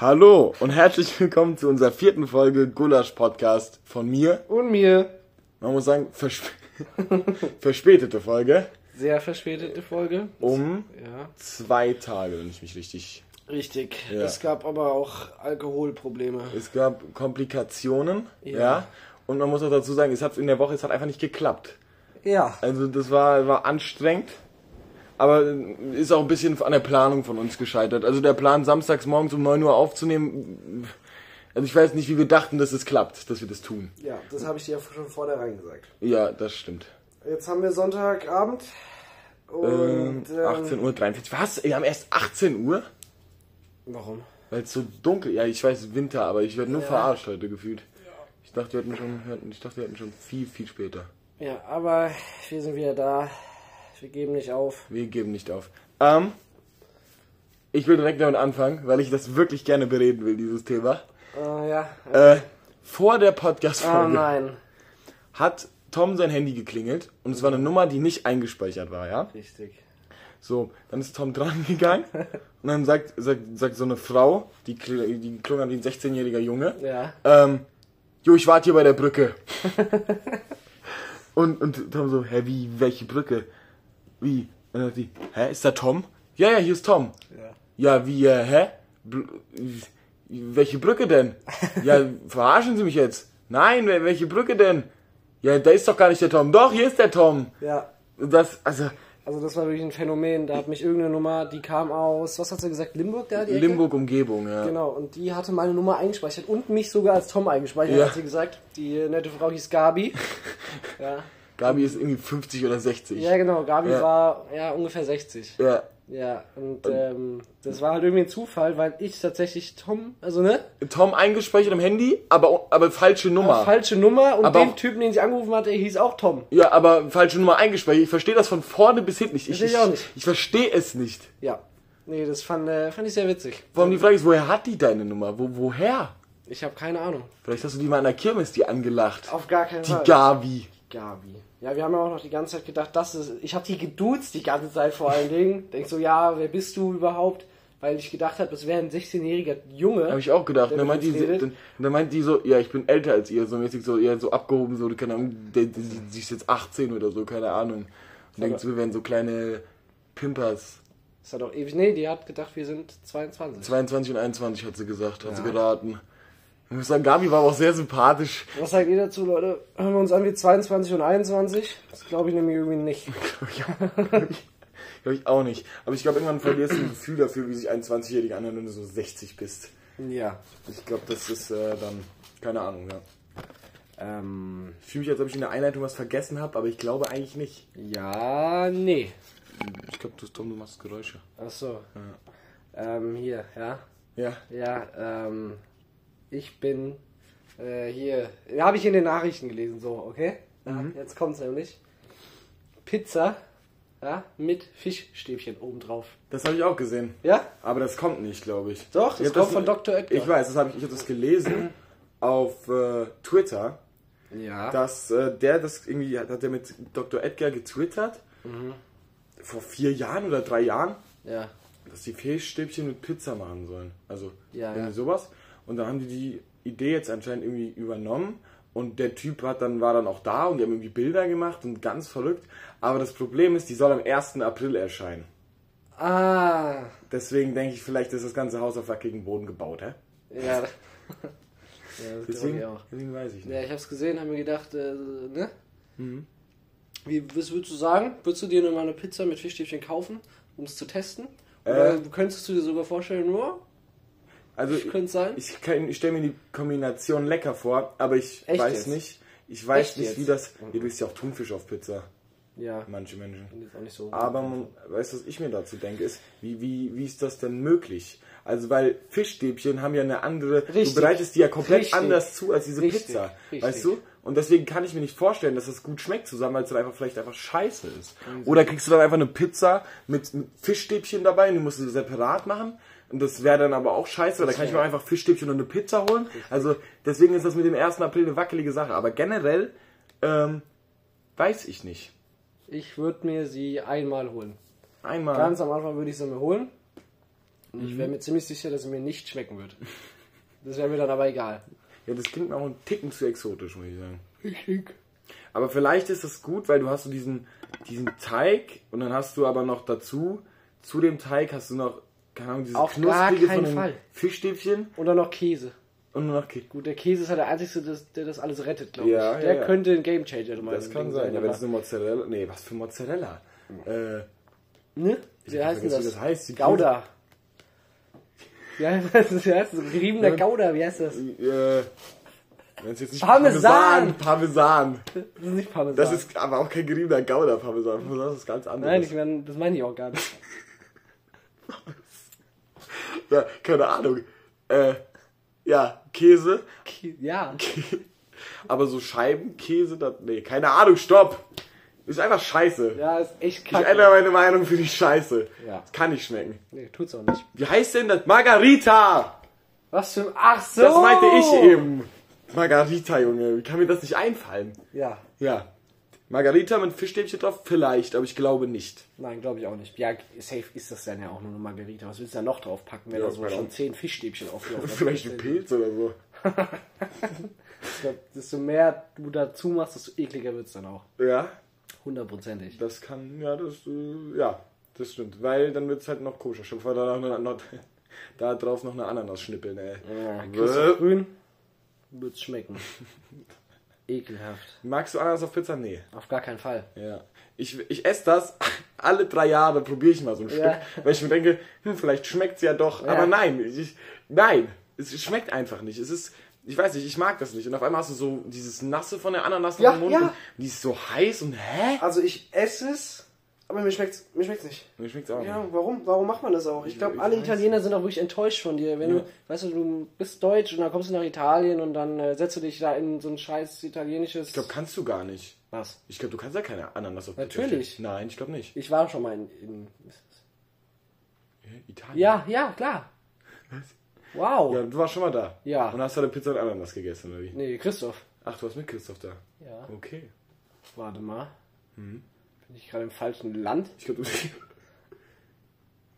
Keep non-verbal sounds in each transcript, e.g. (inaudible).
Hallo und herzlich willkommen zu unserer vierten Folge Gulasch Podcast von mir. Und mir. Man muss sagen, versp (laughs) verspätete Folge. Sehr verspätete Folge. Um Ja. zwei Tage, wenn ich mich richtig. Richtig. Ja. Es gab aber auch Alkoholprobleme. Es gab Komplikationen, ja. Ja. Und man muss auch dazu sagen, es hat in der Woche, es hat einfach nicht geklappt. Ja. Also das war, war anstrengend. Aber ist auch ein bisschen an der Planung von uns gescheitert. Also der Plan, samstags morgens um 9 Uhr aufzunehmen, also ich weiß nicht, wie wir dachten, dass es klappt, dass wir das tun. Ja, das habe ich dir ja schon vornherein gesagt. Ja, das stimmt. Jetzt haben wir Sonntagabend. Ähm, Und. ähm, 18 Uhr 43. Was? Wir haben erst 18 Uhr? Warum? Weil es so dunkel Ja, ich weiß, Winter, aber ich werde nur verarscht heute gefühlt. Ich dachte, wir hätten schon, hatten- ich dachte, wir hätten schon viel, viel später. Ja, aber wir sind wieder da. Wir geben nicht auf. Wir geben nicht auf. Ähm, ich will direkt damit anfangen, weil ich das wirklich gerne bereden will, dieses Thema. Äh, ja. Äh, vor der oh Podcast-Folge nein. hat Tom sein Handy geklingelt und es war eine Nummer, die nicht eingespeichert war, ja? Richtig. So, dann ist Tom (laughs) dran gegangen und dann sagt, sagt, sagt so eine Frau, die, die klungen an wie ein 16-jähriger Junge, Ja. ähm, Jo, ich warte hier bei der Brücke. (laughs) und, und Tom so, hä, wie, welche Brücke? Wie? Und dann sagt die, hä, ist da Tom? Ja, ja, hier ist Tom. Ja. Ja, wie, äh, hä? Br welche Brücke denn? Ja, (laughs) verarschen Sie mich jetzt? Nein, wel- welche Brücke denn? Ja, da ist doch gar nicht der Tom. Doch, hier ist der Tom. Ja. Das, also, Also das war wirklich ein Phänomen. Da hat mich irgendeine Nummer, die kam aus, was hat sie gesagt, Limburg da? Die Ecke? Limburg-Umgebung, ja. Genau, und die hatte meine Nummer eingespeichert und mich sogar als Tom eingespeichert, Ja. hat sie gesagt. Die nette Frau hieß Gabi. (laughs) ja. Gabi ist irgendwie 50 oder 60. ja, genau, Gabi Ja. war ja ungefähr 60. Ja. Ja, und ähm, das war halt irgendwie ein Zufall, weil ich tatsächlich Tom, also ne, Tom eingespeichert im Handy, aber, aber falsche Nummer. falsche Nummer und Aber den Typen, den ich angerufen hatte, hieß auch Tom. Ja, aber falsche Nummer eingespeichert. Ich verstehe das von vorne bis hinten nicht. Ich, ich auch nicht. ich verstehe es nicht. Ja. Nee, das fand, äh, fand ich sehr witzig. Vor allem die Frage ist, woher hat die deine Nummer? Wo, woher? Ich habe keine Ahnung. Vielleicht hast du die mal an der Kirmes die angelacht. Auf gar keinen Die Fall. Gabi. Gabi. Ja, wir haben ja auch noch die ganze Zeit gedacht, das ist. Ich habe die geduzt die ganze Zeit vor allen Dingen. Denk so, ja, wer bist du überhaupt? Weil ich gedacht habe, das wäre ein 16-jähriger Junge. Habe ich auch gedacht. Und dann meint, die, dann, dann meint die so, ja, ich bin älter als ihr. So mäßig so, eher so abgehoben, so, keine Ahnung, der, der, sie ist jetzt 18 oder so, keine Ahnung. Und denkt, so, wir wären so kleine Pimpers. Das hat auch ewig. Nee, die hat gedacht, wir sind 22. 22 und 21 hat sie gesagt, hat sie Ja. geraten. Ich muss sagen, Gabi war aber auch sehr sympathisch. Was sagt ihr dazu, Leute? Hören wir uns an wie 22 und 21? Das glaube ich nämlich irgendwie nicht. (laughs) Glaube ich auch nicht. Aber ich glaube, irgendwann verlierst du ein Gefühl dafür, wie sich ein 20-Jähriger anhört, wenn du so 60 bist. Ja. Ich glaube, das ist äh, dann, keine Ahnung, ja. Ähm. Ich fühle mich, als ob ich in der Einleitung was vergessen habe, aber ich glaube eigentlich nicht. Ja, nee. Ich glaube, du, Tom, du machst Geräusche. Ach so. Ähm, hier, ja. Ja. Ja, ähm. Ich bin äh, hier. Habe ich in den Nachrichten gelesen, so, okay? Ja, Jetzt kommt's nämlich. Pizza, ja, mit Fischstäbchen obendrauf. Das habe ich auch gesehen. Ja? Aber das kommt nicht, glaube ich. Doch, das Ich hab kommt von Dr. Oetker. Ich weiß, das habe ich, ich habe das gelesen auf äh, Twitter, Ja. dass äh, der das irgendwie hat, hat der mit Dr. Edgar getwittert Mhm. vor vier Jahren oder drei Jahren, Ja. dass die Fischstäbchen mit Pizza machen sollen. Also Ja, irgendwie ja. sowas. Und dann haben die die Idee jetzt anscheinend irgendwie übernommen. Und der Typ hat dann, war dann auch da und die haben irgendwie Bilder gemacht und ganz verrückt. Aber das Problem ist, die soll am 1. April erscheinen. Ah. Deswegen denke ich, vielleicht ist das ganze Haus auf wackigen Boden gebaut, hä? Ja. (laughs) ja, das Deswegen, ich auch. deswegen weiß ich nicht. Ja, ich hab's gesehen, hab mir gedacht, äh, ne? Mhm. Wie, was würdest du sagen? Würdest du dir nur mal eine Pizza mit Fischstäbchen kaufen, um es zu testen? Oder Äh. könntest du dir sogar vorstellen, nur? Also Könnte sein? ich, kann- ich stelle mir die Kombination lecker vor, aber ich Echt weiß jetzt? nicht. Ich weiß Echt nicht, jetzt? wie das. Du isst ja auch Thunfisch auf Pizza, Ja. manche Menschen. So. Aber man, weißt du, was ich mir dazu denke, ist, wie, wie, wie ist das denn möglich? Also, weil Fischstäbchen haben ja eine andere, Richtig. du bereitest die ja komplett Richtig. anders zu als diese Richtig. Pizza. Weißt du? Und deswegen kann ich mir nicht vorstellen, dass das gut schmeckt zusammen, weil es dann einfach vielleicht einfach scheiße ist. Oder kriegst du dann einfach eine Pizza mit, mit Fischstäbchen dabei und die musst du separat machen. Und das wäre dann aber auch scheiße, weil da kann ich mir einfach Fischstäbchen und eine Pizza holen. Also deswegen ist das mit dem 1. April eine wackelige Sache. Aber generell ähm, weiß ich nicht. Ich würde mir sie einmal holen. Einmal. Ganz am Anfang würde ich sie mir holen. Und ich wäre mir ziemlich sicher, dass es mir nicht schmecken wird. Das wäre mir dann aber egal. Ja, das klingt mir auch ein Ticken zu exotisch, muss ich sagen. Richtig. Aber vielleicht ist das gut, weil du hast so diesen, diesen Teig und dann hast du aber noch dazu, zu dem Teig hast du noch, keine Ahnung, dieses Auf gar knusprige keinen von den Fall. Fischstäbchen Und dann noch Käse. und nur noch Käse. Gut, der Käse ist halt der einzige, das- der das alles rettet, glaube Ja, ich. ja, Der ja. könnte ein Gamechanger mal Das kann sein, ja, wenn es eine Mozzarella, nee, was für Mozzarella? Äh, Ne? Wie heißt denn vergessen, das? wie das heißt. Die Gouda. Wie heißt (laughs) das? Wie heißt das? Geriebener Gouda, wie heißt das? Äh, wenn es jetzt nicht Parmesan! Parmesan. Das ist nicht Parmesan. Das ist aber auch kein geriebener Gouda Parmesan. Das ist ganz anderes. Nein, ich mein, das meine ich auch gar nicht. (laughs) ja, keine Ahnung. Äh, ja, Käse. Kä- Ja. (laughs) Aber so Scheibenkäse, das, nee, keine Ahnung, stopp. Ist einfach scheiße. Ja, ist echt Ich kacke. ändere meine Meinung für die Scheiße. Ja. Das kann nicht schmecken. Nee, tut's auch nicht. Wie heißt denn das? Margarita! Was für... Ach so! Das meinte ich eben. Margarita, Junge. Wie kann mir das nicht einfallen? Ja. Ja. Margarita mit Fischstäbchen drauf? Vielleicht, aber ich glaube nicht. Nein, glaube ich auch nicht. Ja, safe ist das dann ja auch nur eine Margarita. Was willst du da noch drauf packen, wenn Ja, da so genau. schon zehn Fischstäbchen auflaufen? (laughs) Vielleicht ein Pilz oder so. (laughs) Ich glaub, desto mehr du dazu machst, desto ekliger wird's dann auch. Ja, Hundertprozentig. das kann, ja, das, äh, ja, das stimmt. Weil dann wird es halt noch koscher. Weil da, noch, noch, da drauf noch eine Ananas schnippeln, ey. Ja, du grün, wird's schmecken. (laughs) Ekelhaft. Magst du Ananas auf Pizza? Nee. Auf gar keinen Fall. Ja. Ich, ich esse das (laughs) alle drei Jahre, probiere ich mal so ein Ja. Stück, weil ich mir denke, hm, vielleicht schmeckt es ja doch. Ja. Aber nein, ich, nein, es schmeckt einfach nicht. Es ist, ich weiß nicht, ich mag das nicht. Und auf einmal hast du so dieses Nasse von der Ananas Ja, im Mund ja. und die ist so heiß und hä? Also ich esse es, aber mir schmeckt's, mir schmeckt's nicht. Mir schmeckt's auch Ja, nicht. warum? Warum macht man das auch? Ich glaube, alle Italiener sind auch wirklich enttäuscht von dir. Wenn Ja. du, weißt du, du bist deutsch und dann kommst du nach Italien und dann äh, setzt du dich da in so ein scheiß italienisches. Ich glaube, kannst du gar nicht. was? Ich glaube, du kannst ja keine Ananas auf Natürlich. stellen. Nein, ich glaube nicht. Ich war schon mal in. in? Italien? ja, ja, klar. Wow. Ja, du warst schon mal da. Ja. Und hast du eine Pizza mit Ananas gegessen, oder wie? Nee, Christoph. Ach, du warst mit Christoph da. Ja. Okay. Warte mal. Mhm. Bin ich gerade im falschen Land? Ich glaube, du.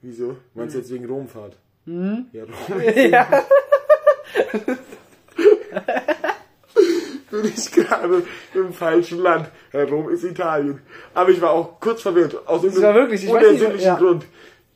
Wieso? Meinst du jetzt wegen Romfahrt? Hm? Ja, Rom. (laughs) ja. bin ich gerade im falschen Land. Ja, Rom ist Italien. Aber ich war auch kurz verwirrt. Aus war wirklich, ich weiß nicht, unersinnlichen ja. Grund.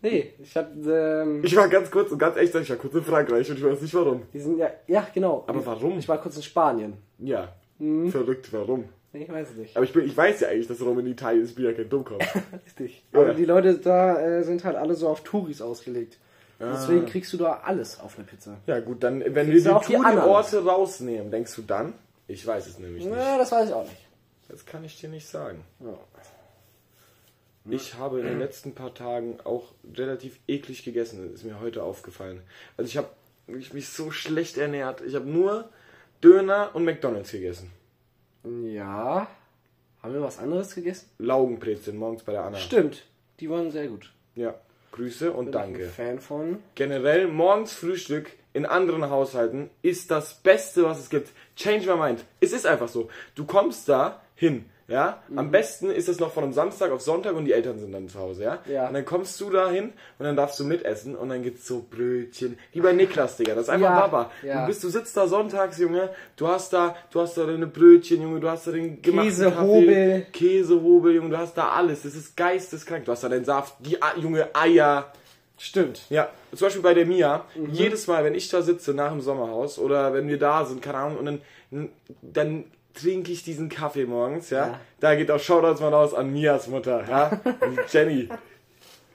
Nee, ich hatte. Ähm, Ich war ganz kurz und ganz echt, ich war kurz in Frankreich und ich weiß nicht warum. die sind ja. Ja, genau. Aber warum? Ich war kurz in Spanien. Ja, Mhm. verrückt, warum? Ich weiß es nicht. Aber ich, bin, ich weiß ja eigentlich, dass Rom in Italien ist, ich bin ja kein Dummkopf. (laughs) Richtig. Ja. Aber die Leute da äh, sind halt alle so auf Touris ausgelegt. Ah. Deswegen kriegst du da alles auf eine Pizza. ja gut, dann, wenn wir Kriegst auch die Touri-Orte rausnehmen, denkst du dann? Ich weiß es nämlich nicht. Na, das weiß ich auch nicht. Das kann ich dir nicht sagen. Ja. Ich habe in den letzten paar Tagen auch relativ eklig gegessen, ist mir heute aufgefallen. Also ich habe mich so schlecht ernährt. Ich habe nur Döner und McDonalds gegessen. Ja. Haben wir was anderes gegessen? Laugenbrezeln morgens bei der Anna. Stimmt. Die waren sehr gut. Ja, Grüße und Bin ich danke. ein Fan von. Generell morgens Frühstück in anderen Haushalten ist das Beste, was es gibt. Change my mind. Es ist einfach so. Du kommst da hin, ja. Mhm. Am besten ist es noch von einem Samstag auf Sonntag und die Eltern sind dann zu Hause, ja. Ja. Und dann kommst du da hin und dann darfst du mitessen und dann gibt's so Brötchen. Wie bei Niklas, Digga. Das ist einfach Ja, Baba. ja. Du bist, du sitzt da sonntags, Junge. Du hast da, du hast da deine Brötchen, Junge. Du hast da den gemachten Käsehobel. Kaffee, Käsehobel, Junge. Du hast da alles. Das ist geisteskrank. Du hast da deinen Saft, die A- Junge Eier. Stimmt. Ja, zum Beispiel bei der Mia, jedes Mal, wenn ich da sitze nach dem Sommerhaus oder wenn wir da sind, keine Ahnung, und dann, dann trinke ich diesen Kaffee morgens, ja. Ja. Da geht auch Shoutouts mal raus an Mias Mutter, ja. (laughs) Jenny.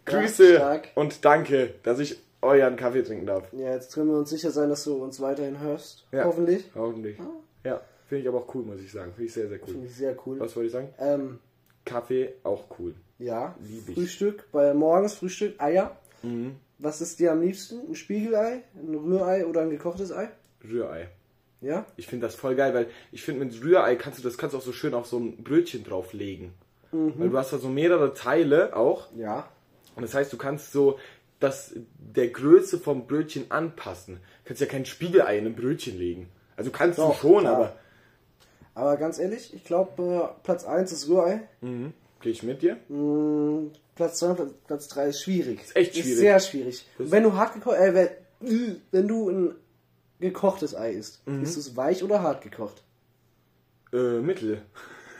Grüße stark. und danke, dass ich euren Kaffee trinken darf. Ja, jetzt können wir uns sicher sein, dass du uns weiterhin hörst. Ja. Hoffentlich. Hoffentlich. Ja, finde ich aber auch cool, muss ich sagen. Finde ich sehr, sehr cool. Finde ich sehr cool. Was wollte ich sagen? Ähm, Kaffee auch cool. ja. Lieb ich. Frühstück. Bei morgens Frühstück Eier. Mhm. Was ist dir am liebsten? Ein Spiegelei, ein Rührei oder ein gekochtes Ei? Rührei. Ja? Ich finde das voll geil, weil ich finde mit Rührei kannst du das kannst du auch so schön auf so ein Brötchen drauflegen. Weil du hast da so mehrere Teile auch Ja. und das heißt, du kannst so das der Größe vom Brötchen anpassen. Du kannst ja kein Spiegelei in ein Brötchen legen. Also kannst Doch, du schon, klar. aber Aber ganz ehrlich, ich glaube, äh, Platz 1 ist Rührei. Mhm. Gehe ich mit dir? Mm, Platz 2 Platz, Platz 3 ist schwierig. Ist echt schwierig. Ist sehr schwierig. Das- wenn du hart gekocht, äh, wenn, wenn du ein gekochtes Ei isst, Mhm. ist es weich oder hart gekocht? Äh, Mittel.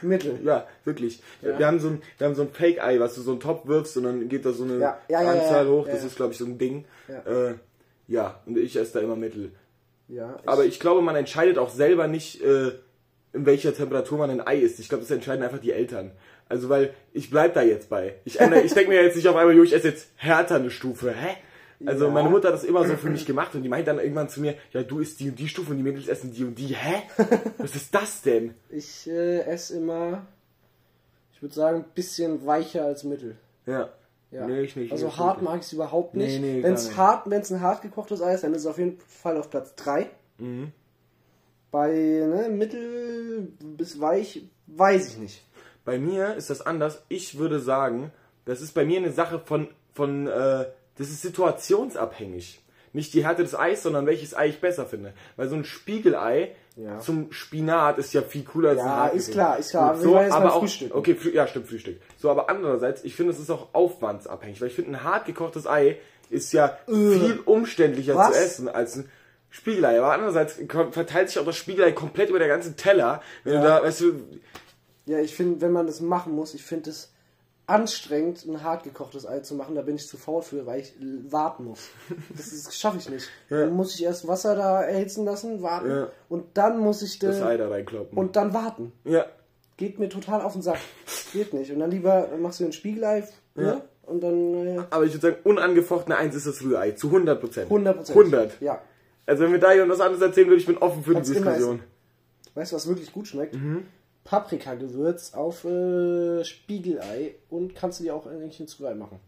Mittel. (laughs) Ja, wirklich. Ja. Wir haben so ein, wir haben so ein Fake-Ei, was du so einen Topf wirfst und dann geht da so eine Ja, ja, Anzahl hoch. Das ist, glaube ich, so ein Ding. Ja. Äh, ja, und ich esse da immer Mittel. Ja, ich, Aber ich glaube, man entscheidet auch selber nicht, äh, in welcher Temperatur man ein Ei isst. Ich glaube, das entscheiden einfach die Eltern. Also, weil ich bleib da jetzt bei. Ich, (laughs) ich denke mir jetzt nicht auf einmal, jo, ich esse jetzt härter eine Stufe. Hä? Also, Ja. meine Mutter hat das immer so für mich gemacht und die meint dann irgendwann zu mir, ja, du isst die und die Stufe und die Mädels essen die und die. Hä? (laughs) Was ist das denn? ich äh, esse immer, ich würde sagen, ein bisschen weicher als Mittel. Ja. Ja. Nee, ich nicht. also Ich hart mag ich es überhaupt nicht. Nee, nee, wenn es hart, wenn es ein hart gekochtes Ei ist, dann ist es auf jeden Fall auf Platz 3. Mhm. Bei ne, mittel bis weich weiß ich nicht. Bei mir ist das anders. Ich würde sagen, das ist bei mir eine Sache von, von äh, das ist situationsabhängig. Nicht die Härte des Eis, sondern welches Ei ich besser finde. Weil so ein Spiegelei Ja. zum Spinat ist ja viel cooler als Ja, ein hartes ist klar, ist klar. Gut, so, aber auch, Frühstücken. Okay, ja, stimmt, Frühstück. So, aber andererseits, ich finde, es ist auch aufwandsabhängig. Weil ich finde, ein hart gekochtes Ei ist ja viel umständlicher Was? zu essen als ein Spiegelei. Aber andererseits verteilt sich auch das Spiegelei komplett über der ganzen Teller. Wenn du da, weißt du, Ja, ich finde, wenn man das machen muss, ich finde es anstrengend, ein hart gekochtes Ei zu machen. Da bin ich zu faul für, weil ich warten muss. Das, ist- schaffe ich nicht. Ja. Dann muss ich erst Wasser da erhitzen lassen, warten Ja. und dann muss ich das Ei da reinkloppen. und dann warten. ja, Geht mir total auf den Sack. Geht nicht. Und dann lieber machst du ein Spiegelei ne? Ja. und dann äh, Aber ich würde sagen, unangefochtene Eins ist das Rührei. Zu 100 Prozent. 100 Prozent. 100. Ja. Also wenn wir da jemand was anderes erzählen würde, ich bin offen für die Diskussion. Weißt du, was wirklich gut schmeckt? Mhm. Paprikagewürz auf äh, Spiegelei und kannst du dir auch eigentlich ins Rührei machen.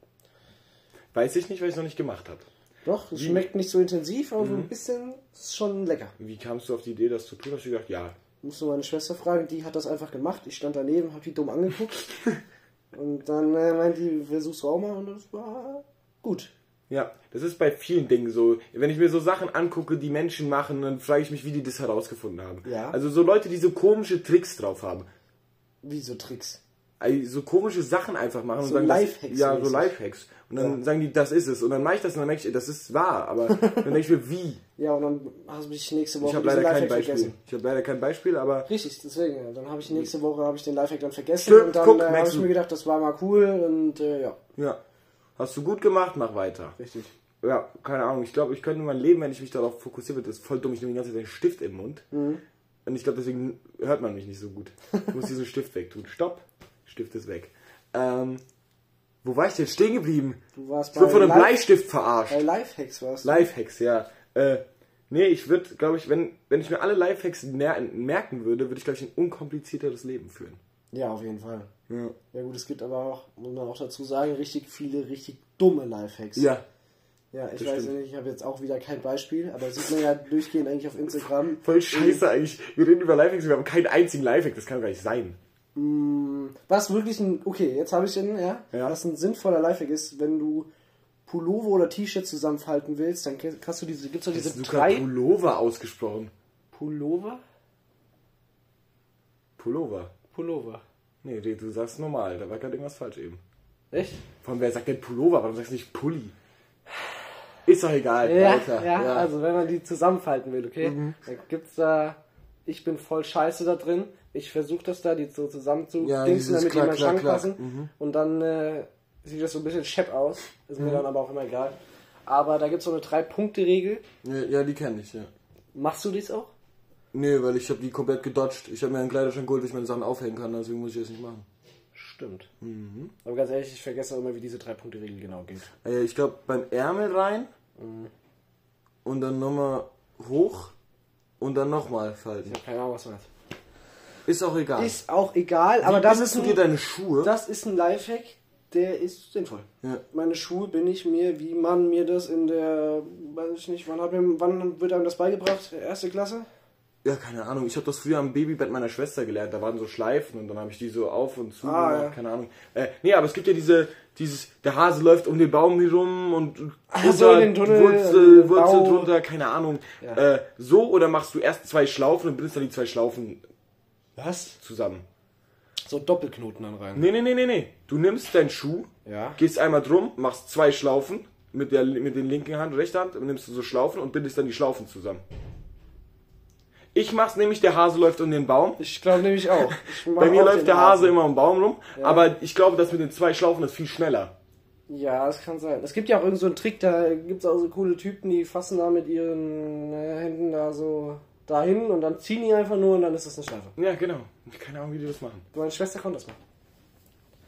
Weiß ich nicht, weil ich es noch nicht gemacht habe. Doch, es Wie? schmeckt nicht so intensiv, aber Mhm. so ein bisschen ist schon lecker. Wie kamst du auf die Idee, das zu tun? Hast du gedacht, ja. Musst du meine Schwester fragen, die hat das einfach gemacht. Ich stand daneben, hab die dumm angeguckt. (laughs) und dann äh, meint die, versuchst du auch mal und das war gut. Ja, das ist bei vielen Dingen so. Wenn ich mir so Sachen angucke, die Menschen machen, dann frage ich mich, wie die das herausgefunden haben. Ja. Also so Leute, die so komische Tricks drauf haben. Wie so Tricks. Also so komische Sachen einfach machen und So sagen, das- Lifehacks Ja, so. Lifehacks. Und dann Ja. sagen die, das ist es. Und dann mache ich das und dann merke ich, das ist wahr. Aber (laughs) dann denke ich mir, wie? Ja, und dann hast du mich nächste Woche Ich habe leider kein Beispiel. vergessen. Ich habe leider kein Beispiel, aber Richtig, deswegen. ja. Dann habe ich nächste Woche habe ich den Lifehack dann vergessen Stimmt, und dann äh, habe ich mir gedacht, das war mal cool und äh, ja, ja. Hast du gut gemacht, mach weiter. richtig. Ja, keine Ahnung. Ich glaube, ich könnte mein Leben, wenn ich mich darauf fokussiere, das ist voll dumm. Ich nehme die ganze Zeit einen Stift im Mund. Mhm. Und ich glaube, deswegen hört man mich nicht so gut. Ich muss diesen Stift wegtun. Stopp. Stift ist weg. Ähm, wo war ich denn stehen geblieben? Du warst Ich wurde von einem Life- Bleistift verarscht. bei Lifehacks warst du. Lifehacks, ja. Äh, nee, ich würde, glaube ich, wenn, wenn ich mir alle Lifehacks mer merken würde, würde ich, glaube ich, ein unkomplizierteres Leben führen. Ja, auf jeden Fall. Ja. Ja gut, es gibt aber auch, muss man auch dazu sagen, richtig viele richtig dumme Lifehacks. Ja. Ja, ich das weiß stimmt. nicht, ich habe jetzt auch wieder kein Beispiel, aber sieht man ja durchgehend eigentlich auf Instagram. Voll scheiße eigentlich. Wir reden über Lifehacks, wir haben keinen einzigen Lifehack. Das kann gar nicht sein. Was wirklich ein, okay, jetzt habe ich den, ja, Ja. was ein sinnvoller Lifehack ist, wenn du Pullover oder T-Shirt zusammenfalten willst, dann hast du diese, gibt's doch diese Hast drei Pullover ausgesprochen? Pullover? Pullover. Pullover. Nee, du sagst normal, da war gerade irgendwas falsch eben. Echt? Von wer sagt denn Pullover? Warum sagst du nicht Pulli? Ist doch egal. Ja, weiter. ja, also wenn man die zusammenfalten will, okay, Mhm. dann gibt's da, ich bin voll scheiße da drin, ich versuche das da, die so zusammen zu Ja, dingsen, damit die meinen Klack, Schrank Klack. passen Mhm. und dann äh, sieht das so ein bisschen schepp aus, ist mir dann aber auch immer egal. Aber da gibt's so eine Drei-Punkte-Regel. ja, ja, die kenne ich, ja. Machst du dies auch? Nee, weil ich habe die komplett gedodged. Ich habe mir einen Kleiderschrank geholt, wo ich meine Sachen aufhängen kann, deswegen muss ich das nicht machen. Stimmt. Mhm. Aber ganz ehrlich, ich vergesse auch immer, wie diese Drei-Punkte-Regel genau geht. Äh, ich glaube beim Ärmel rein und dann nochmal hoch und dann nochmal falten. Ich habe keine Ahnung, was man hat. Ist auch egal. Ist auch egal, aber Wie das ist, du dir ein, deine Schuhe? das ist ein Lifehack, der ist sinnvoll. Ja. meine Schuhe bin ich mir, wie man mir das in der, weiß ich nicht, wann, hat mir, wann wird einem das beigebracht? Erste Klasse? Ja, keine Ahnung. Ich habe das früher am Babybett meiner Schwester gelernt. Da waren so Schleifen und dann habe ich die so auf und zu Ah, gemacht. ja. Keine Ahnung. Äh, nee, aber es gibt ja diese, dieses, der Hase läuft um den Baum herum und Ach so, in den Tunnel, Wurzel, Wurzel drunter, keine Ahnung. Ja. Äh, so oder machst du erst zwei Schlaufen und bindest dann die zwei Schlaufen Was? zusammen. so Doppelknoten dann rein. Nee, nee, nee, nee, nee. Du nimmst deinen Schuh, Ja. gehst einmal drum, machst zwei Schlaufen mit der mit den linken Hand, rechter Hand, und nimmst du so Schlaufen und bindest dann die Schlaufen zusammen. Ich mach's nämlich, der Hase läuft um den Baum. Ich glaube nämlich auch. (laughs) Bei mir auch läuft der Hase immer um den Baum rum, aber ich glaube, das mit den zwei Schlaufen ist viel schneller. Ja, das kann sein. Es gibt ja auch irgend so einen Trick, da gibt es auch so coole Typen, die fassen da mit ihren äh, Händen da so dahin und dann ziehen die einfach nur und dann ist das eine Schleife. Ja, genau. Keine Ahnung, wie die das machen. Meine Schwester konnte das machen.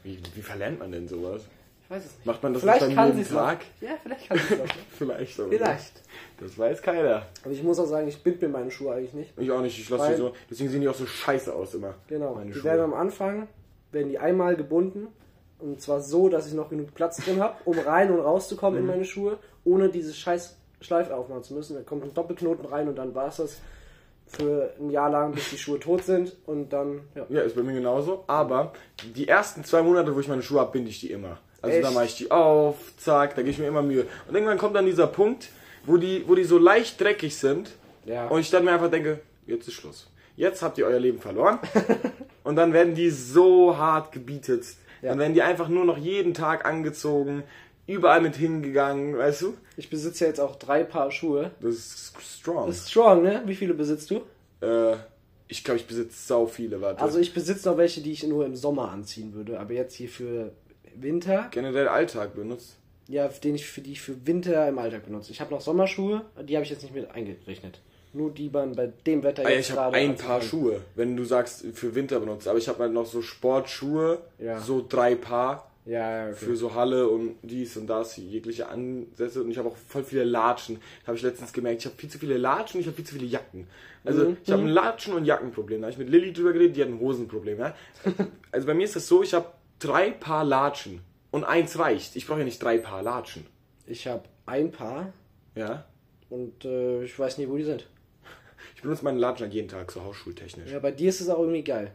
Wie, wie verlernt man denn sowas? Ich weiß es nicht. Macht man das Vielleicht nicht kann dann sie jeden es Tag? Ja, vielleicht kann sie es noch. (laughs) Vielleicht. aber Vielleicht. Das weiß keiner. Aber ich muss auch sagen, ich bind mir meine Schuhe eigentlich nicht. Ich auch nicht. Ich lasse die so. Deswegen sehen die auch so scheiße aus immer. Genau. Meine die Schuhe. werden am Anfang, werden die einmal gebunden. Und zwar so, dass ich noch genug Platz drin habe, um rein und rauszukommen Mhm. in meine Schuhe, ohne diese scheiß Schleife aufmachen zu müssen. Da kommt ein Doppelknoten rein und dann war es das für ein Jahr lang, bis die Schuhe tot sind. Und dann, ja. Ja, ist bei mir genauso. Aber die ersten zwei Monate, wo ich meine Schuhe habe, binde ich die immer. Also Echt? da mache ich die auf, zack, da gebe ich mir immer Mühe. Und irgendwann kommt dann dieser Punkt, wo die, wo die so leicht dreckig sind. Ja. Und ich dann mir einfach denke, jetzt ist Schluss. Jetzt habt ihr euer Leben verloren. (laughs) und dann werden die so hart gebietet. Ja. Dann werden die einfach nur noch jeden Tag angezogen, überall mit hingegangen, weißt du? Ich besitze ja jetzt auch drei Paar Schuhe. Das ist strong. Das ist strong, ne? Wie viele besitzt du? äh, ich glaube, ich besitze sau viele, warte. Also ich besitze noch welche, die ich nur im Sommer anziehen würde. Aber jetzt hier für Winter, generell Alltag benutzt. ja, den ich für die ich für Winter im Alltag benutze. Ich habe noch Sommerschuhe, die habe ich jetzt nicht mit eingerechnet. Nur die man bei dem Wetter Ah, ja, jetzt ich habe ein Paar kann. Schuhe, wenn du sagst für Winter benutzt. Aber ich habe halt noch so Sportschuhe, Ja. so drei Paar Ja, ja, okay. für so Halle und dies und das, jegliche Ansätze. Und ich habe auch voll viele Latschen. Habe ich letztens gemerkt. Ich habe viel zu viele Latschen, ich habe viel zu viele Jacken. Also Mhm. ich habe ein Latschen- und Jackenproblem. Da habe ich mit Lilly drüber geredet, die hat ein Hosenproblem. Ja? Also bei mir ist das so, ich habe drei Paar Latschen und eins reicht. Ich brauche ja nicht drei Paar Latschen. Ich habe ein Paar Ja? und äh, ich weiß nie, wo die sind. Ich benutze meine Latschen halt jeden Tag, so hausschultechnisch. Ja, bei dir ist es auch irgendwie geil.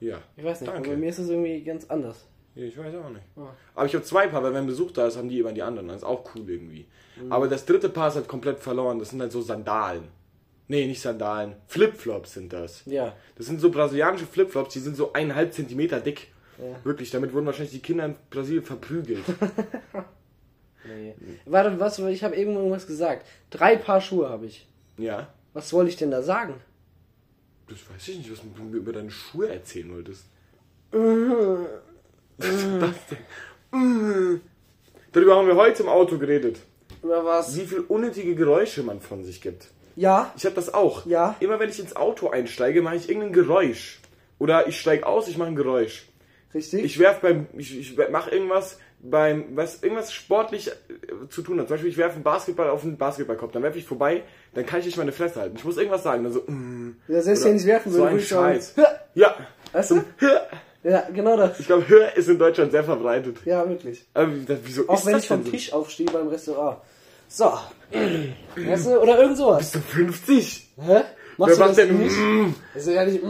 Ja. Ich weiß nicht, Danke. aber bei mir ist es irgendwie ganz anders. Ja, ich weiß auch nicht. Ah. Aber ich habe zwei Paar, weil wenn Besuch da ist, haben die immer die anderen. Das ist auch cool irgendwie. Mhm. Aber das dritte Paar ist halt komplett verloren. Das sind halt so Sandalen. Nee, nicht Sandalen. Flipflops sind das. Ja. Das sind so brasilianische Flipflops, die sind so eineinhalb Zentimeter dick. Ja. Wirklich, damit wurden wahrscheinlich die Kinder in Brasilien verprügelt. (laughs) Nee. Warte, was? Ich habe irgendwo irgendwas gesagt. Drei Paar Schuhe habe ich. ja. Was soll ich denn da sagen? Das weiß ich nicht, was du mir über deine Schuhe erzählen wolltest. (laughs) Was denn? Darüber haben wir heute im Auto geredet. Oder was? Wie viel unnötige Geräusche man von sich gibt. Ja. Ich habe das auch. Ja. Immer wenn ich ins Auto einsteige, mache ich irgendein Geräusch. Oder ich steige aus, ich mache ein Geräusch. Richtig? Ich werf beim, ich, ich mache irgendwas beim, was irgendwas sportlich äh, zu tun hat. Zum Beispiel, ich werfe einen Basketball auf einen Basketballkopf, dann werfe ich vorbei, dann kann ich nicht meine Fresse halten. Ich muss irgendwas sagen, dann so, mm, ja, selbst wenn ich werfen so würde, ein ich sagen, Scheiß. Ja. Weißt du? Ja, genau das. Ich glaube, Hör ist in Deutschland sehr verbreitet. Ja, wirklich. Aber wie- das- wieso Auch ist wenn das ich vom so? Tisch aufstehe beim Restaurant. So. weißt du, oder irgend sowas. Bist du 50? Hä? Wer Machst du macht das denn? nicht? Mm? Ist ja nicht.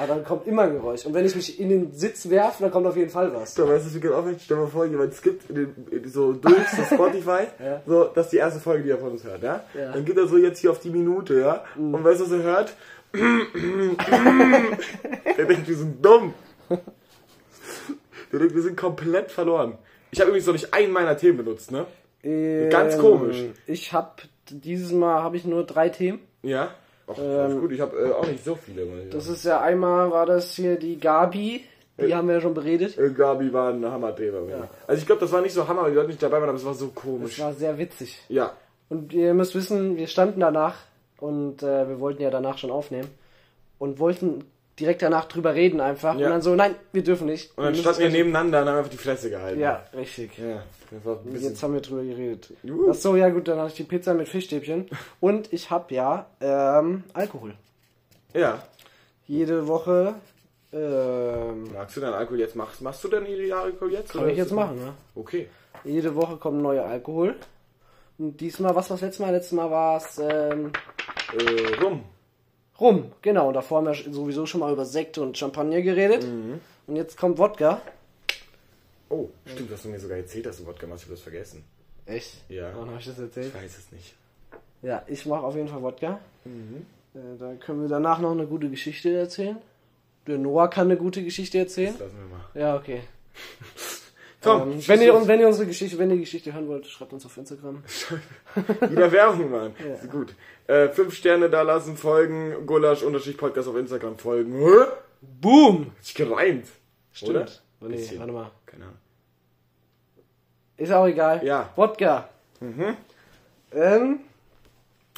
Aber dann kommt immer ein Geräusch. Und wenn ich mich in den Sitz werfe, dann kommt auf jeden Fall was. Da weißt du, wie geht aufhängt? Stell mal vor, jemand skippt in den, in so durch so (laughs) Spotify, Ja. so, das ist die erste Folge, die er von uns hört, ja? Ja. Mhm. Dann geht er so jetzt hier auf die Minute, ja? Und weißt du, was er hört? (laughs) Der denkt, wir sind dumm. Der denkt, wir sind komplett verloren. Ich habe übrigens noch nicht einen meiner Themen benutzt, ne? Ganz Ähm, komisch. Ich habe dieses Mal habe ich nur drei Themen. Ja? Ach, alles gut, ich habe äh, auch nicht so viele. Das ist ja einmal war das hier die Gabi, die haben wir ja schon beredet. äh, Gabi war ein Hammer-Thema. Also ich glaube, das war nicht so Hammer, weil die Leute nicht dabei waren, aber es war so Das komisch. war sehr witzig. Ja. Und ihr müsst wissen, wir standen danach und äh, wir wollten ja danach schon aufnehmen und wollten direkt danach drüber reden einfach Ja. und dann so, nein, wir dürfen nicht. Und dann standen wir nebeneinander und haben einfach die Fresse gehalten. Ja, richtig. Ja. Jetzt haben wir drüber geredet. Juhu. Ach so, ja gut, dann hatte ich die Pizza mit Fischstäbchen (laughs) und ich habe ja ähm, Alkohol. Ja. Jede Woche ähm, Magst du deinen Alkohol jetzt? Machst, machst du denn den Alkohol jetzt? kann ich jetzt machen, ne? Okay. Jede Woche kommt neuer Alkohol. Und diesmal, was war das letzte Mal? Letztes Mal war es ähm, Äh, rum. Rum, genau. Und davor haben wir sowieso schon mal über Sekt und Champagner geredet. Mhm. Und jetzt kommt Wodka. Oh, stimmt, hast du mir sogar erzählt, dass du Wodka machst. Ich hab das vergessen. Echt? Ja. Wann habe ich das erzählt? Ich weiß es nicht. Ja, ich mache auf jeden Fall Wodka. Mhm. Äh, da können wir danach noch eine gute Geschichte erzählen. Der Noah kann eine gute Geschichte erzählen. Lassen wir mal. Ja, okay. (laughs) Tom, Ähm, wenn, ihr, wenn ihr unsere Geschichte, wenn ihr die Geschichte hören wollt, schreibt uns auf Instagram. Wieder Werbung, Mann. Ja. Gut. Äh, fünf Sterne da lassen, folgen, Gulasch, Unterstrich Podcast auf Instagram folgen. Hä? Boom! Hat sich gereimt. Stimmt. Oder? Nee, Bisschen. warte mal. Keine Ahnung. Ist auch egal. Ja. Wodka. Mhm. Ähm,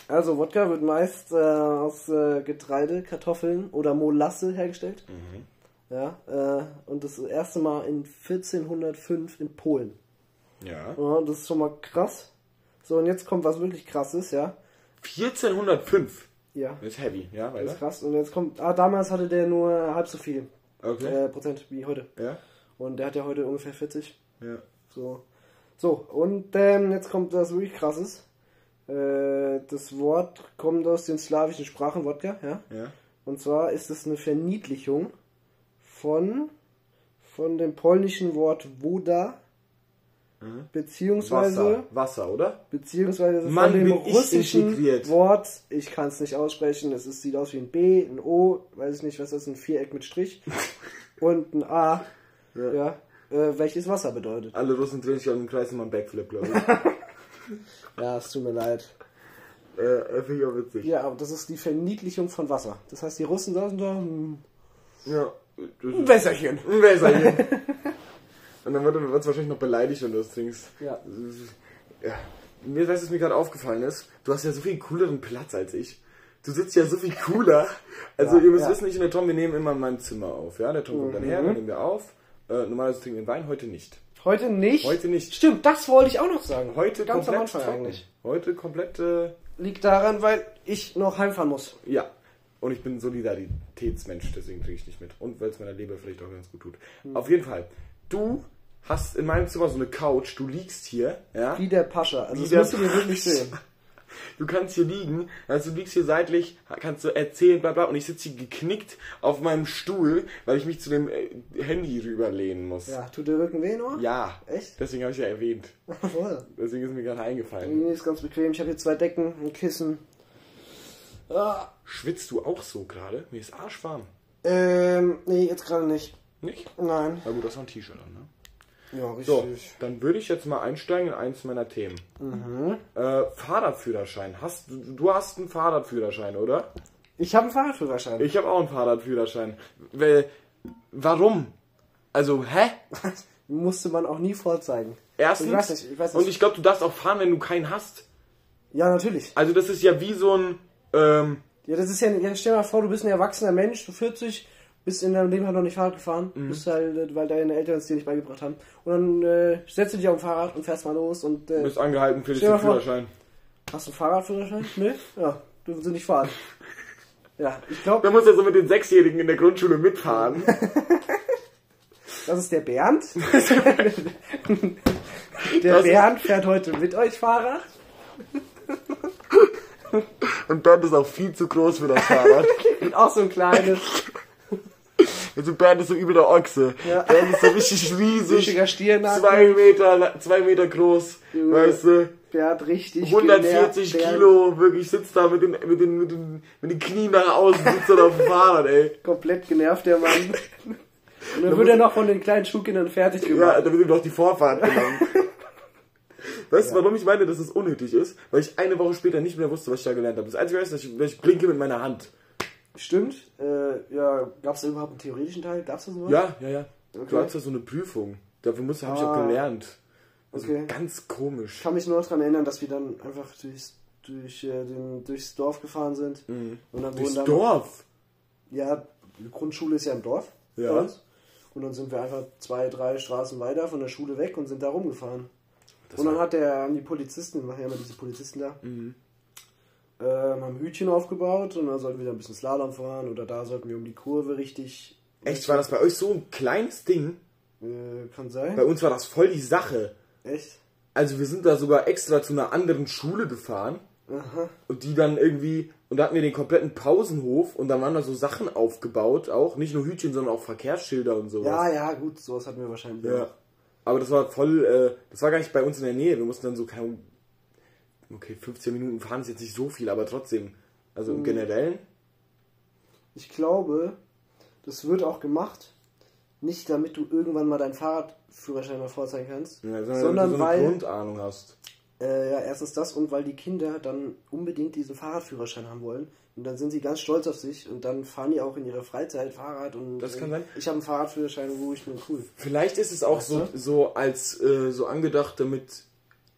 also Wodka wird meist äh, aus äh, Getreide, Kartoffeln oder Molasse hergestellt. Mhm. Ja, äh, und das erste Mal in 1405 in Polen. Ja. Ja, das ist schon mal krass. So, und jetzt kommt was wirklich krasses, ja. 1405. Ja, Das ist heavy, ja, das ist weiter. krass. Und jetzt kommt, ah, damals hatte der nur halb so viel Okay. äh, Prozent wie heute. Ja. Und der hat ja heute ungefähr 40. Ja. So. So, und ähm, jetzt kommt das wirklich krasses. Äh, das Wort kommt aus den slawischen Sprachen Wodka, ja. Ja. Und zwar ist es eine Verniedlichung von, von dem polnischen Wort Woda, Mhm. beziehungsweise, Wasser. Wasser, oder? beziehungsweise Mann, von dem ich russischen integriert. Wort, ich kann es nicht aussprechen, es ist, sieht aus wie ein B, ein O, weiß ich nicht, was das ist, ein Viereck mit Strich (laughs) und ein A, Ja. ja, äh, welches Wasser bedeutet. Alle Russen drehen sich um den Kreis und machen Backflip, glaube ich. (laughs) Ja, es tut mir leid. äh, finde ich auch witzig. Ja, aber das ist die Verniedlichung von Wasser. Das heißt, die Russen saßen da, hm, Ja. Ein Wässerchen. ein Wässerchen. (laughs) und dann wird uns wahrscheinlich noch beleidigt, wenn du das trinkst. Ja. Ja. Mir weißt du, was mir gerade aufgefallen ist? Du hast ja so viel cooleren Platz als ich. Du sitzt ja so viel cooler. (laughs) Also Ja, ihr müsst ja. wissen, ich und der Tom, wir nehmen immer in meinem Zimmer auf. Ja, der Tom kommt dann her, dann nehmen wir auf. Äh, normalerweise trinken wir Wein, heute nicht. Heute nicht. Heute nicht. Stimmt, das wollte ich auch noch sagen. Heute ganz am komplett Anfang trocken. eigentlich. Heute komplett, äh, Liegt daran, weil ich noch heimfahren muss. ja. Und ich bin Solidaritätsmensch, deswegen trinke ich nicht mit. Und weil es meiner Leber vielleicht auch ganz gut tut. Hm. Auf jeden Fall. Du hast in meinem Zimmer so eine Couch, du liegst hier, ja. Wie der Pascha. Also Wie das musst du dir wirklich sehen. (laughs) Du kannst hier liegen, also du liegst hier seitlich, kannst du erzählen, bla bla, und ich sitze hier geknickt auf meinem Stuhl, weil ich mich zu dem äh, Handy rüberlehnen muss. Ja, tut der Rücken weh nur? Ja. Echt? Deswegen habe ich ja erwähnt. (laughs) Voll. Deswegen ist mir gerade eingefallen. Nee, ist ganz bequem. Ich habe hier zwei Decken, ein Kissen. Ah, Schwitzt du auch so gerade? Mir ist arschwarm. ähm, nee, jetzt gerade nicht. Nicht? Nein. Na gut, das war ein T-Shirt an, ne? Ja, richtig. So, dann würde ich jetzt mal einsteigen in eins meiner Themen. Mhm. Äh, Fahrradführerschein. Hast, du, du hast einen Fahrradführerschein, oder? Ich habe einen Fahrradführerschein. Ich habe auch einen Fahrradführerschein. Weil, warum? Also, hä? (laughs) Musste man auch nie vorzeigen. Erstens. Ich weiß nicht, ich weiß nicht. Und ich glaube, du darfst auch fahren, wenn du keinen hast. Ja, natürlich. Also das ist ja wie so ein. Ähm, Ja, das ist ja, ja, stell dir mal vor, du bist ein erwachsener Mensch, du 40, bist in deinem Leben halt noch nicht Fahrrad gefahren, Mhm. bist halt, äh, weil deine Eltern es dir nicht beigebracht haben. Und dann äh, setzt du dich auf ein Fahrrad und fährst mal los und äh, bist angehalten für den Führerschein. hast du einen Fahrradführerschein? Nö? Ja, du willst nicht fahren. Ja, ich glaube, Da muss er so mit den Sechsjährigen in der Grundschule mitfahren. (laughs) das ist der Bernd. (laughs) der Das Bernd fährt heute mit euch Fahrrad. (laughs) Und Bernd ist auch viel zu groß für das Fahrrad. (laughs) Und auch so ein kleines, (laughs) Also Bernd ist so übel der Ochse. Ja. Bernd ist so richtig riesig. richtiger Stirnacken. Zwei Meter, zwei Meter groß. Junge. Weißt du? Bernd richtig 140 genervt. Bernd Kilo, wirklich sitzt da mit den, mit den, mit den, mit den Knien nach außen, sitzt er auf dem Fahrrad, ey. Komplett genervt, der Mann. Und dann wird er noch von den kleinen Schulkindern fertig gemacht. Ja, da wird ihm doch die Vorfahrt genommen. Weißt du, warum ich meine, dass es unnötig ist? Weil ich eine Woche später nicht mehr wusste, was ich da gelernt habe. Das Einzige ist, dass ich, dass ich blinke mit meiner Hand. Stimmt. Äh, ja, gab es da überhaupt einen theoretischen Teil? Gab es da sowas? Ja, ja, ja. Du Okay. hast ja so eine Prüfung. Dafür musst, habe ich auch Ah. gelernt. Also Okay. ganz Ich komisch. kann mich nur daran erinnern, dass wir dann einfach durchs, durch, äh, den, durchs Dorf gefahren sind. Und dann Mhm. Durchs dann, Dorf. Ja, die Grundschule ist ja im Dorf. Ja. Und dann sind wir einfach zwei, drei Straßen weiter von der Schule weg und sind da rumgefahren. Und dann hat der, haben die Polizisten, wir machen ja immer diese Polizisten da, Mhm. ähm, haben Hütchen aufgebaut und dann sollten wir da ein bisschen Slalom fahren oder da sollten wir um die Kurve richtig. Echt, war das bei euch so ein kleines Ding? Äh, kann sein. Bei uns war das voll die Sache. Echt? Also wir sind da sogar extra zu einer anderen Schule gefahren Aha. und die dann irgendwie und da hatten wir den kompletten Pausenhof und da waren da so Sachen aufgebaut, auch nicht nur Hütchen, sondern auch Verkehrsschilder und sowas. Ja, ja, gut, sowas hatten wir wahrscheinlich. Ja. Aber das war voll, äh, das war gar nicht bei uns in der Nähe. Wir mussten dann so keine, okay, 15 Minuten fahren ist jetzt nicht so viel, aber trotzdem, also Mhm. im Generellen. Ich glaube, Das wird auch gemacht. Nicht damit du irgendwann mal deinen Fahrradführerschein mal vorzeigen kannst, Ja, sondern, sondern du so eine weil Grundahnung hast. äh, ja, erstens das und weil die Kinder dann unbedingt diesen Fahrradführerschein haben wollen. Und dann sind sie ganz stolz auf sich und dann fahren die auch in ihrer Freizeit Fahrrad und Das kann äh, sein. ich habe einen Fahrradführerschein, wo ich mir cool. Vielleicht ist es auch Weißt so, du? so als äh, so angedacht, damit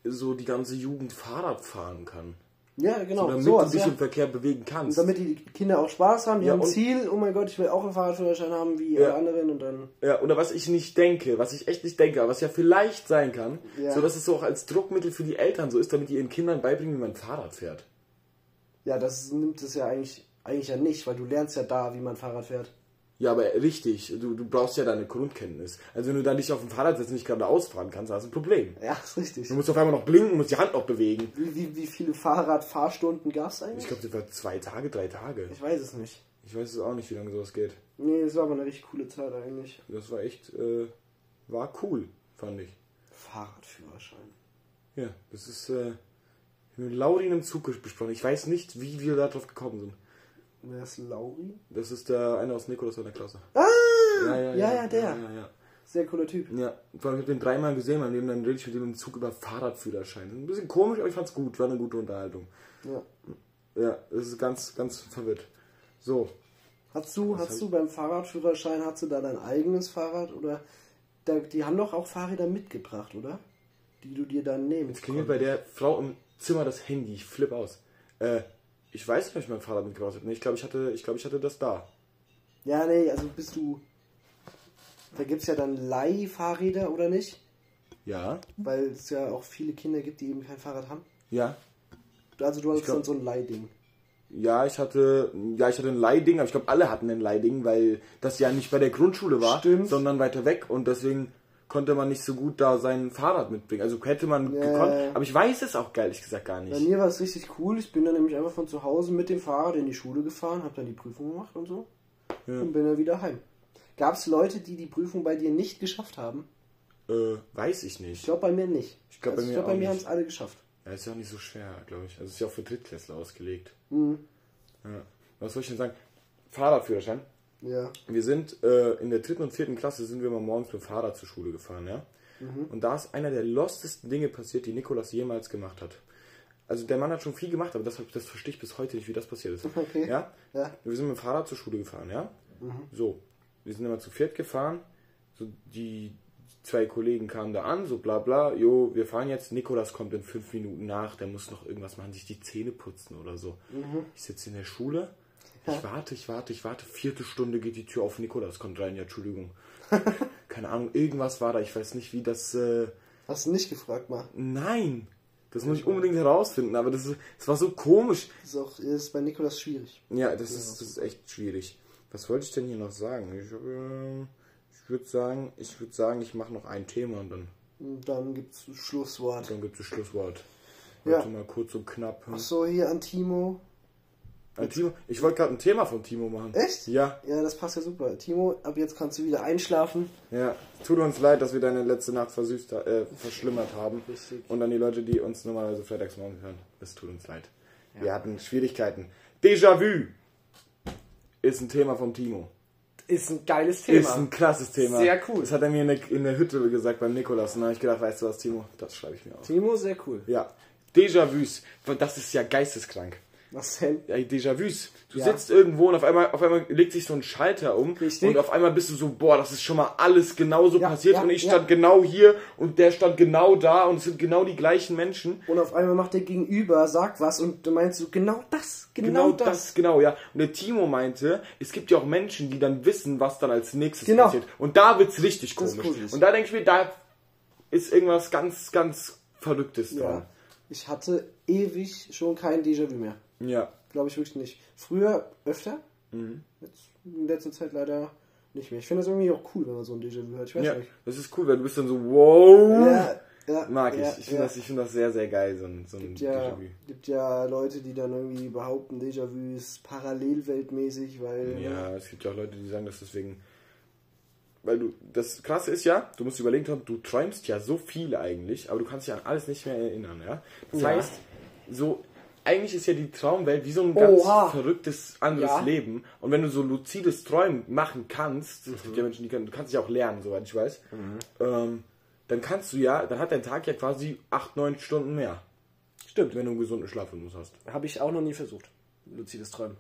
so die ganze Jugend Fahrrad fahren kann. Ja, genau. so, damit sowas, du dich ja. im Verkehr bewegen Und kannst. damit die Kinder auch Spaß haben, die Ja, haben ein und- Ziel, oh mein Gott, ich will auch einen Fahrradführerschein haben wie Ja. alle anderen und dann. Ja, oder was ich nicht denke, was ich echt nicht denke, aber was ja vielleicht sein kann, Ja. so dass es so auch als Druckmittel für die Eltern so ist, damit die ihren Kindern beibringen, wie man Fahrrad fährt. Ja, das nimmt es ja eigentlich, eigentlich ja nicht, weil du lernst ja da, wie man Fahrrad fährt. Ja, aber richtig, du, du brauchst ja deine Grundkenntnis. Also wenn du da nicht auf dem Fahrrad sitzt und nicht geradeaus fahren kannst, hast du ein Problem. Ja, (laughs) ist richtig. Du musst auf einmal noch blinken, musst die Hand noch bewegen. Wie, wie, wie viele Fahrradfahrstunden gab es eigentlich? Ich glaube, das war zwei Tage, drei Tage. Ich weiß es nicht. Ich weiß es auch nicht, wie lange sowas geht. Nee, es war aber eine richtig coole Zeit eigentlich. Das war echt, äh, war cool, fand ich. Fahrradführerschein. Ja, das ist äh, mit Laurin im Zug besprochen. Ich weiß nicht, wie wir da drauf gekommen sind. Wer ist Lauri? Das ist der eine aus Nikolas in der Klasse. Ah! Ja, ja, ja, der. Ja, ja, ja. Sehr cooler Typ. Ja, vor allem, ich habe den dreimal gesehen, mein Leben, dann rede ich mit dem im Zug über Fahrradführerschein. Ein bisschen komisch, aber ich fand's gut, war eine gute Unterhaltung. Ja. Ja, das ist ganz, ganz verwirrt. So, Hast du, Was hast du beim Fahrradführerschein, hast du da dein eigenes Fahrrad oder da, die haben doch auch Fahrräder mitgebracht, oder? Die du dir dann nehmen jetzt klingelt bei der Frau im Zimmer das Handy, ich flipp aus. Äh, ich weiß nicht, ob ich mein Fahrrad mitgebracht habe. Nee, ich glaube, ich hatte, ich glaube, ich hatte das da. Ja, nee, also bist du. Da gibt es ja dann Leihfahrräder, oder nicht? Ja, Weil es ja auch viele Kinder gibt, die eben kein Fahrrad haben. ja, Also du hast glaub- dann so ein Leihding. Ja, ich hatte, ja, ich hatte ein Leihding, aber ich glaube, alle hatten ein Leihding, weil das ja nicht bei der Grundschule war, Stimmt. sondern weiter weg und deswegen konnte man nicht so gut da sein Fahrrad mitbringen. Also hätte man Ja. gekonnt, aber ich weiß es auch ehrlich gesagt gar Bei nicht. mir war es richtig cool. Ich bin dann nämlich einfach von zu Hause mit dem Fahrrad in die Schule gefahren, habe dann die Prüfung gemacht und so. Ja. Und bin dann wieder heim. Gab es Leute, die die Prüfung bei dir nicht geschafft haben? Äh, weiß ich Ich nicht. glaube bei mir nicht. Ich glaub, bei also, mir ich glaub, bei mir haben es alle geschafft. Ja, ist ja auch nicht so schwer, glaube ich. Also ist ja auch für Drittklässler ausgelegt. Mhm. Ja. Was soll ich denn sagen? Fahrradführerschein. Ja. Wir sind äh, in der dritten und vierten Klasse sind wir mal morgens mit dem Fahrrad zur Schule gefahren, ja. Und da ist einer der lostesten Dinge passiert, die Nikolas jemals gemacht hat. Also der Mann hat schon viel gemacht, aber das, das verstehe ich bis heute nicht, wie das passiert ist. (laughs) Okay. Ja? Ja. Wir sind mit dem Fahrrad zur Schule gefahren, ja? So, wir sind immer zu viert gefahren. So, die zwei Kollegen kamen da an, so bla bla, jo, wir fahren jetzt, Nikolas kommt in fünf Minuten nach, der muss noch irgendwas machen, sich die Zähne putzen oder so. Ich sitze in der Schule, ich warte, ich warte, ich warte, vierte Stunde geht die Tür auf, Nikolas kommt rein, ja, Entschuldigung. (laughs) Keine Ahnung, irgendwas war da, ich weiß nicht, wie das, äh, Hast du nicht gefragt, mal. nein, das muss ich unbedingt herausfinden, aber das, ist, das war so komisch. Das ist, auch, ist bei Nikolas schwierig. Ja, das ist, das ist echt schwierig. Was wollte ich denn hier noch sagen? Ich, äh, ich würde sagen, ich würde sagen, ich mache noch ein Thema und dann, dann gibt es Schlusswort. dann gibt es Schlusswort. Ja. Heute mal kurz und knapp. Ach so, hier an Timo. Äh, Timo, ich wollte gerade ein Thema von Timo machen. Echt? Ja, Ja, das passt ja super. Timo, ab jetzt kannst du wieder einschlafen. ja. Tut uns leid, dass wir deine letzte Nacht versüßt, äh, verschlimmert haben. Richtig. Und an die Leute, die uns normalerweise freitags morgen hören. Es tut uns leid. Wir hatten Schwierigkeiten. Déjà-vu ist ein Thema von Timo. Ist ein geiles Ist ein krasses Thema. Sehr cool. Das hat er mir in der, in der Hütte gesagt beim Nikolas. Und da habe ich gedacht, weißt du was, Timo, das schreibe ich mir auf. Timo, sehr cool. Ja. Déjà-vus. Das ist ja geisteskrank. Was denn? Ja, Déjà-vus. Du Ja. sitzt irgendwo und auf einmal, auf einmal legt sich so ein Schalter um. Richtig. Und auf einmal bist du so, boah, das ist schon mal alles genauso Ja, passiert. ja, und ich stand genau hier und der stand genau da und es sind genau die gleichen Menschen. Und auf einmal macht der Gegenüber, sagt was und du meinst du genau das, genau, das. genau, ja. Und der Timo meinte, es gibt ja auch Menschen, die dann wissen, was dann als nächstes Genau. passiert. Und da wird's richtig Das ist komisch. gruselig. Und da denke ich mir, da ist irgendwas ganz, ganz Verrücktes dran. Ja. Ich hatte ewig schon kein Déjà-vu mehr. Ja. Glaube ich wirklich nicht. Früher öfter. Mhm. Jetzt in letzter Zeit leider nicht mehr. Ich finde das irgendwie auch cool, wenn man so ein Déjà-vu hat. Ich weiß Ja, nicht. das ist cool, weil du bist dann so, wow. Ja, ja, Mag ich. ja, ich finde ja. das, ich find das sehr, sehr geil, so ein, so ein gibt ja, Déjà-vu. gibt ja Leute, die dann irgendwie behaupten, Déjà-vu ist parallelweltmäßig, weil Ja, es gibt ja auch Leute, die sagen das deswegen. Weil du, das Krasse ist ja, du musst überlegen haben, du träumst ja so viel eigentlich, aber du kannst dich an alles nicht mehr erinnern, ja. Das heißt, so eigentlich ist ja die Traumwelt wie so ein ganz Oha. verrücktes anderes Ja. Leben. Und wenn du so luzides Träumen machen kannst, Mhm. es gibt ja Menschen, die können, du kannst dich auch lernen, soweit ich weiß, ähm, dann kannst du ja, dann hat dein Tag ja quasi 8, 9 Stunden mehr. Stimmt. Wenn du einen gesunden Schlafrhythmus hast. Habe ich auch noch nie versucht. Luzides Träumen.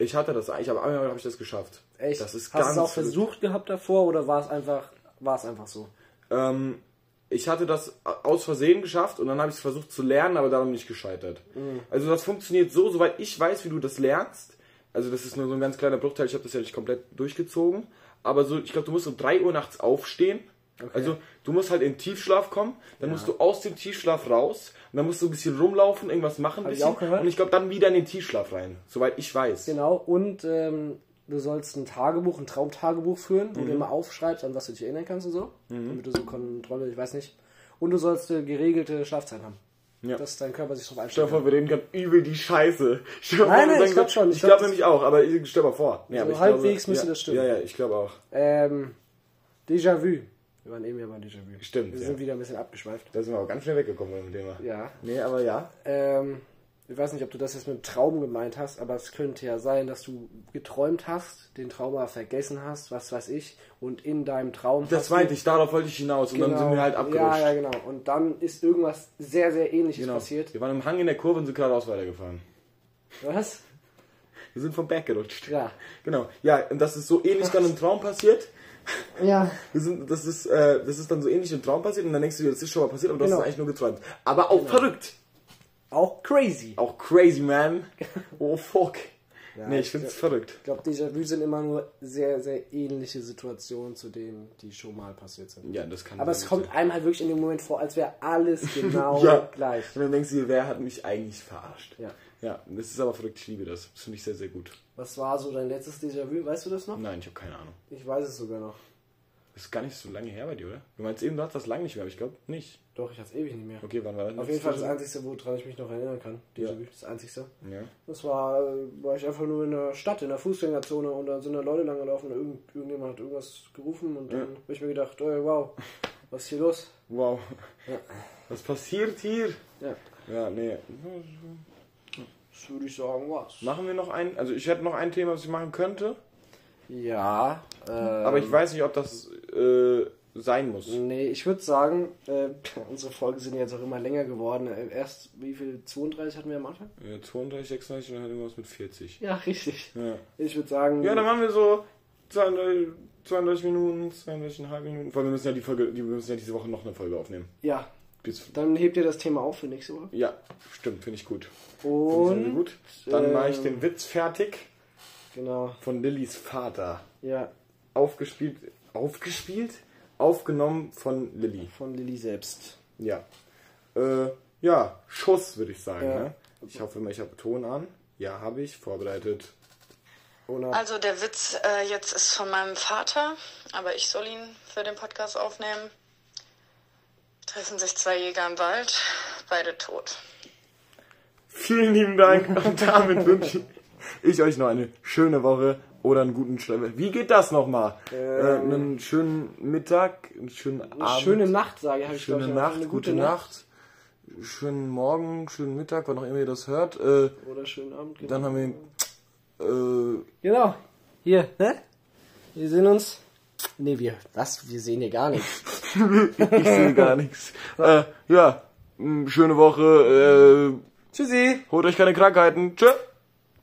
Ich hatte das, ich habe einmal habe ich das geschafft. Echt? Das ist Hast du es auch versucht gehabt davor oder war es einfach, war es einfach so? Ähm, ich hatte das aus Versehen geschafft und dann habe ich es versucht zu lernen, aber daran nicht gescheitert. Mhm. Also das funktioniert so, soweit ich weiß, wie du das lernst. Also das ist nur so ein ganz kleiner Bruchteil, ich habe das ja nicht komplett durchgezogen. Aber so, ich glaube, du musst um 3 Uhr nachts aufstehen. Also du musst halt in Tiefschlaf kommen, dann musst du aus dem Tiefschlaf raus und dann musst du ein bisschen rumlaufen, irgendwas machen. Ein ich bisschen, auch und ich glaube dann wieder in den Tiefschlaf rein, soweit ich weiß. Genau, und ähm, du sollst ein Tagebuch, ein Traumtagebuch führen, Mhm. wo du immer aufschreibst, an was du dich erinnern kannst und so. Damit du so Kontrolle, ich weiß nicht. Und du sollst äh, geregelte Schlafzeit haben. Ja. Dass dein Körper sich Stell einstellt. dir vor, wir reden gerade übel die Scheiße. (laughs) Stell dir Nein, nein, ich glaub so- schon. Ich glaub, glaube das- nämlich auch, aber ich stell mal vor. Aber ich halbwegs glaube, müsste ja, das stimmen. Ja, ja, ich glaube auch. Ähm, Déjà-vu. Wir waren eben ja bei Déjà-vu. Stimmt, Wir ja. sind wieder ein bisschen abgeschweift. Da sind wir aber ganz schnell weggekommen mit dem Thema. Ja. Nee, aber ja. Ähm, ich weiß nicht, ob du das jetzt mit Traum gemeint hast, aber es könnte ja sein, dass du geträumt hast, den Traum aber vergessen hast, was weiß ich, und in deinem Traum. Das meinte ich, darauf wollte ich hinaus. Und dann sind wir halt abgerutscht. Ja, ja, genau. Und dann ist irgendwas sehr, sehr ähnliches Genau. passiert. Wir waren im Hang in der Kurve und sind geradeaus weitergefahren. Was? Wir sind vom Berg gerutscht. Ja. Genau. Ja, und das ist so ähnlich dann im Traum passiert. Ja. Wir sind, das, ist, äh, das ist dann so ähnlich im Traum passiert und dann denkst du dir, das ist schon mal passiert, aber du Genau. hast es eigentlich nur geträumt. Aber auch verrückt. Auch crazy. Auch crazy, man. (laughs) Oh, fuck. Ja, nee, ich finde es verrückt. Ich glaube, Déjà-vu sind immer nur sehr, sehr ähnliche Situationen zu denen, die schon mal passiert sind. Ja, das kann Aber sein. es kommt einem halt wirklich in dem Moment vor, als wäre alles (laughs) genau Ja. gleich. Und dann denkst du dir, wer hat mich eigentlich verarscht? Ja. Ja, das ist aber verrückt, ich liebe das. Das finde ich sehr, sehr gut. Was war so dein letztes Déjà-vu? Weißt du das noch? Nein, ich habe keine Ahnung. Ich weiß es sogar noch. Das ist gar nicht so lange her bei dir, oder? Du meinst eben, du hast das lange nicht mehr, aber ich glaube nicht. Doch, ich hatte es ewig nicht mehr. Okay, wann war das? Auf jeden Fall das Einzige, woran ich mich noch erinnern kann. Déjà-vu, das Einzige. Ja. Das war, war ich einfach nur in der Stadt, in der Fußgängerzone und da sind da Leute lang gelaufen und irgend, irgendjemand hat irgendwas gerufen und dann habe ich mir gedacht, oh, wow, was ist hier los? Wow. Ja. Was passiert hier? Ja. Ja, nee. Das würde ich sagen, was. Machen wir noch ein, also ich hätte noch ein Thema, was ich machen könnte, Ja, äh, aber ich weiß nicht, ob das äh, sein muss. Nee, ich würde sagen, äh, (laughs) unsere Folgen sind jetzt auch immer länger geworden. Äh, Erst, wie viel? 32 hatten wir am Anfang? Ja, 32, 36 und dann irgendwas mit 40. Ja, richtig. Ja. Ich würde sagen, Ja, dann machen wir so 32, 32 Minuten, 32,5 Minuten. Weil wir müssen ja die Folge, wir müssen ja diese Woche noch eine Folge aufnehmen. ja, Bis, dann hebt ihr das Thema auf für nächste Woche. ja, stimmt, finde ich gut. Finde ich Und, gut. Dann ähm, mache ich den Witz fertig genau, von Lillys Vater. ja, Aufgespielt, aufgespielt? Aufgenommen von Lilly. von Lilly selbst. Ja. Äh, ja, Schuss würde ich sagen. Ja. Ne? Ich hoffe mal, ich habe Ton an. Ja, habe ich. Vorbereitet. Oder? Also der Witz äh, jetzt ist von meinem Vater, aber ich soll ihn für den Podcast aufnehmen. Treffen sich zwei Jäger im Wald, beide tot. Vielen lieben Dank und damit wünsche ich euch noch eine schöne Woche oder einen guten Schlaf. Wie geht das nochmal? äh, einen schönen Mittag, einen schönen Eine Abend. schöne Nacht, sage ich. Schöne ich, Nacht, eine gute Nacht. Schönen Morgen, schönen Mittag, wann auch immer ihr das hört. Äh, Oder schönen Abend. Genau. dann haben wir äh, genau. Hier, ne? Wir sehen uns. Nee, wir. Was? Wir sehen hier gar nichts. (laughs) ich sehe gar nichts. Äh, ja, schöne Woche. Äh, Tschüssi. holt euch keine Krankheiten. Tschö.